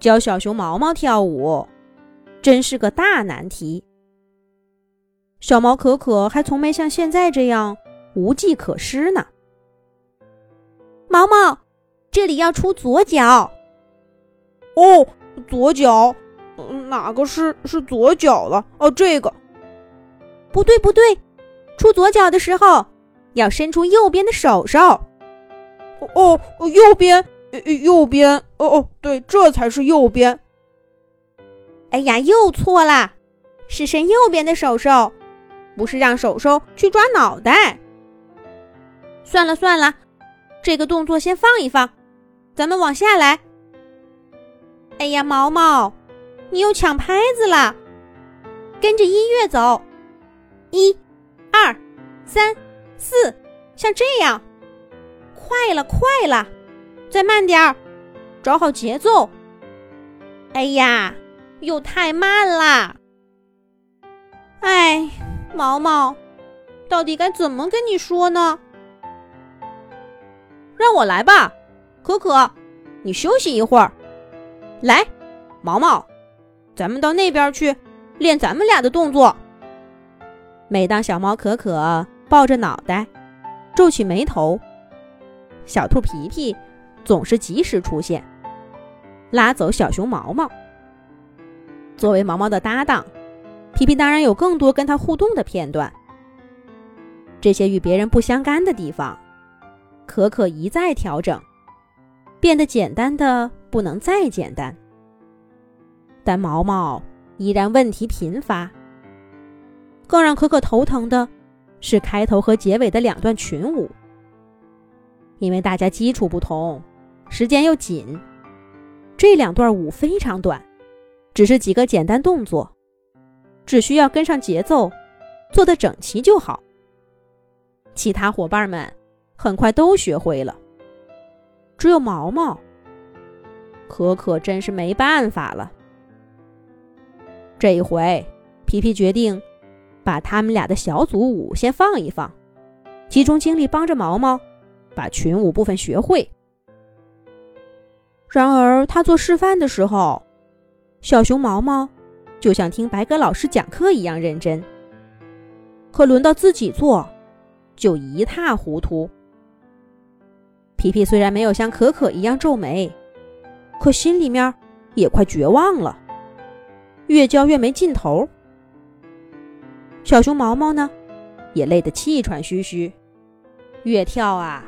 教小熊毛毛跳舞，真是个大难题。小毛可可还从没像现在这样无计可施呢。毛毛，这里要出左脚。哦，左脚，哪个是是左脚了？哦，这个。不对不对，出左脚的时候要伸出右边的手手。哦，右边。右边哦哦，对，这才是右边。哎呀，又错啦，是伸右边的手手，不是让手手去抓脑袋。算了算了，这个动作先放一放，咱们往下来。哎呀，毛毛，你又抢拍子了，跟着音乐走，一、二、三、四，像这样，快了，快了。再慢点儿，找好节奏。哎呀，又太慢啦！哎，毛毛，到底该怎么跟你说呢？让我来吧，可可，你休息一会儿。来，毛毛，咱们到那边去练咱们俩的动作。每当小猫可可抱着脑袋，皱起眉头，小兔皮皮。总是及时出现，拉走小熊毛毛。作为毛毛的搭档，皮皮当然有更多跟他互动的片段。这些与别人不相干的地方，可可一再调整，变得简单的不能再简单。但毛毛依然问题频发。更让可可头疼的是开头和结尾的两段群舞，因为大家基础不同。时间又紧，这两段舞非常短，只是几个简单动作，只需要跟上节奏，做的整齐就好。其他伙伴们很快都学会了，只有毛毛，可可真是没办法了。这一回，皮皮决定把他们俩的小组舞先放一放，集中精力帮着毛毛把群舞部分学会。然而，他做示范的时候，小熊毛毛就像听白鸽老师讲课一样认真。可轮到自己做，就一塌糊涂。皮皮虽然没有像可可一样皱眉，可心里面也快绝望了，越教越没劲头。小熊毛毛呢，也累得气喘吁吁，越跳啊，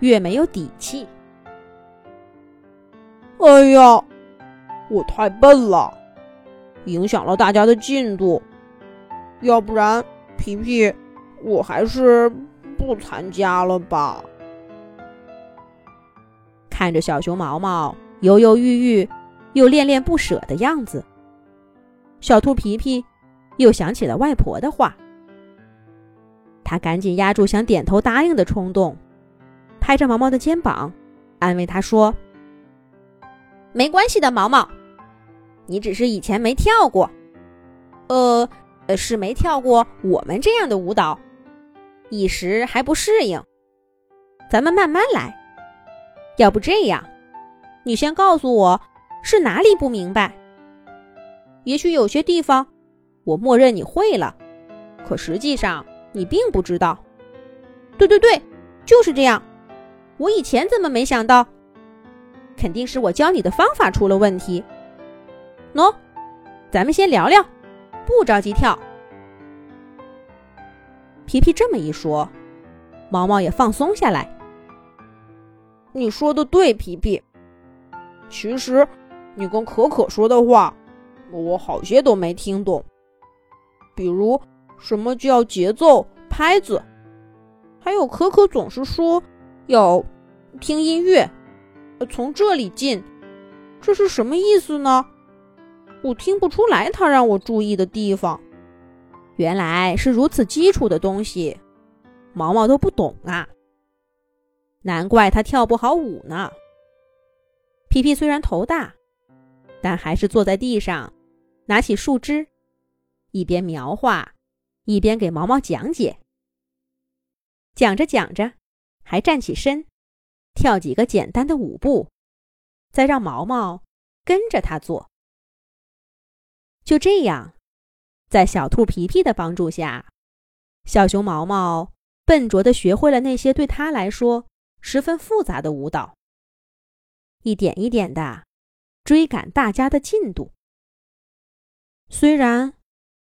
越没有底气。哎呀，我太笨了，影响了大家的进度。要不然，皮皮，我还是不参加了吧。看着小熊毛毛犹犹豫豫又恋恋不舍的样子，小兔皮皮又想起了外婆的话。他赶紧压住想点头答应的冲动，拍着毛毛的肩膀，安慰他说。没关系的，毛毛，你只是以前没跳过，呃，是没跳过我们这样的舞蹈，一时还不适应。咱们慢慢来。要不这样，你先告诉我是哪里不明白。也许有些地方我默认你会了，可实际上你并不知道。对对对，就是这样。我以前怎么没想到？肯定是我教你的方法出了问题。喏，咱们先聊聊，不着急跳。皮皮这么一说，毛毛也放松下来。你说的对，皮皮。其实，你跟可可说的话，我好些都没听懂。比如，什么叫节奏、拍子？还有，可可总是说要听音乐。从这里进，这是什么意思呢？我听不出来他让我注意的地方。原来是如此基础的东西，毛毛都不懂啊！难怪他跳不好舞呢。皮皮虽然头大，但还是坐在地上，拿起树枝，一边描画，一边给毛毛讲解。讲着讲着，还站起身，跳几个简单的舞步，再让毛毛跟着他做。就这样。在小兔皮皮的帮助下，小熊毛毛笨拙地学会了那些对他来说十分复杂的舞蹈，一点一点地追赶大家的进度。虽然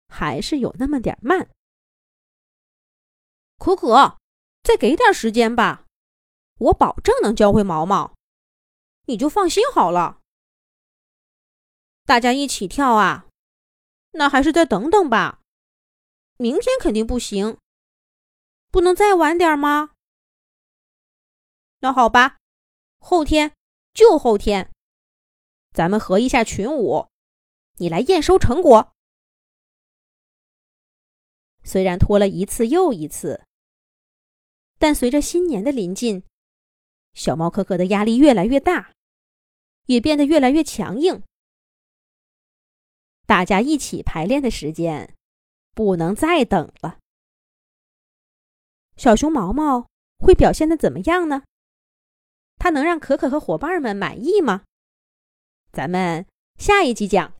还是有那么点慢，可可，再给点时间吧，我保证能教会毛毛，你就放心好了。大家一起跳啊！那还是再等等吧，明天肯定不行，不能再晚点吗？那好吧，后天就后天，咱们合一下群舞，你来验收成果。虽然拖了一次又一次，但随着新年的临近，小猫可可的压力越来越大，也变得越来越强硬。大家一起排练的时间不能再等了。小熊毛毛会表现的怎么样呢？他能让可可和伙伴们满意吗？咱们下一集讲。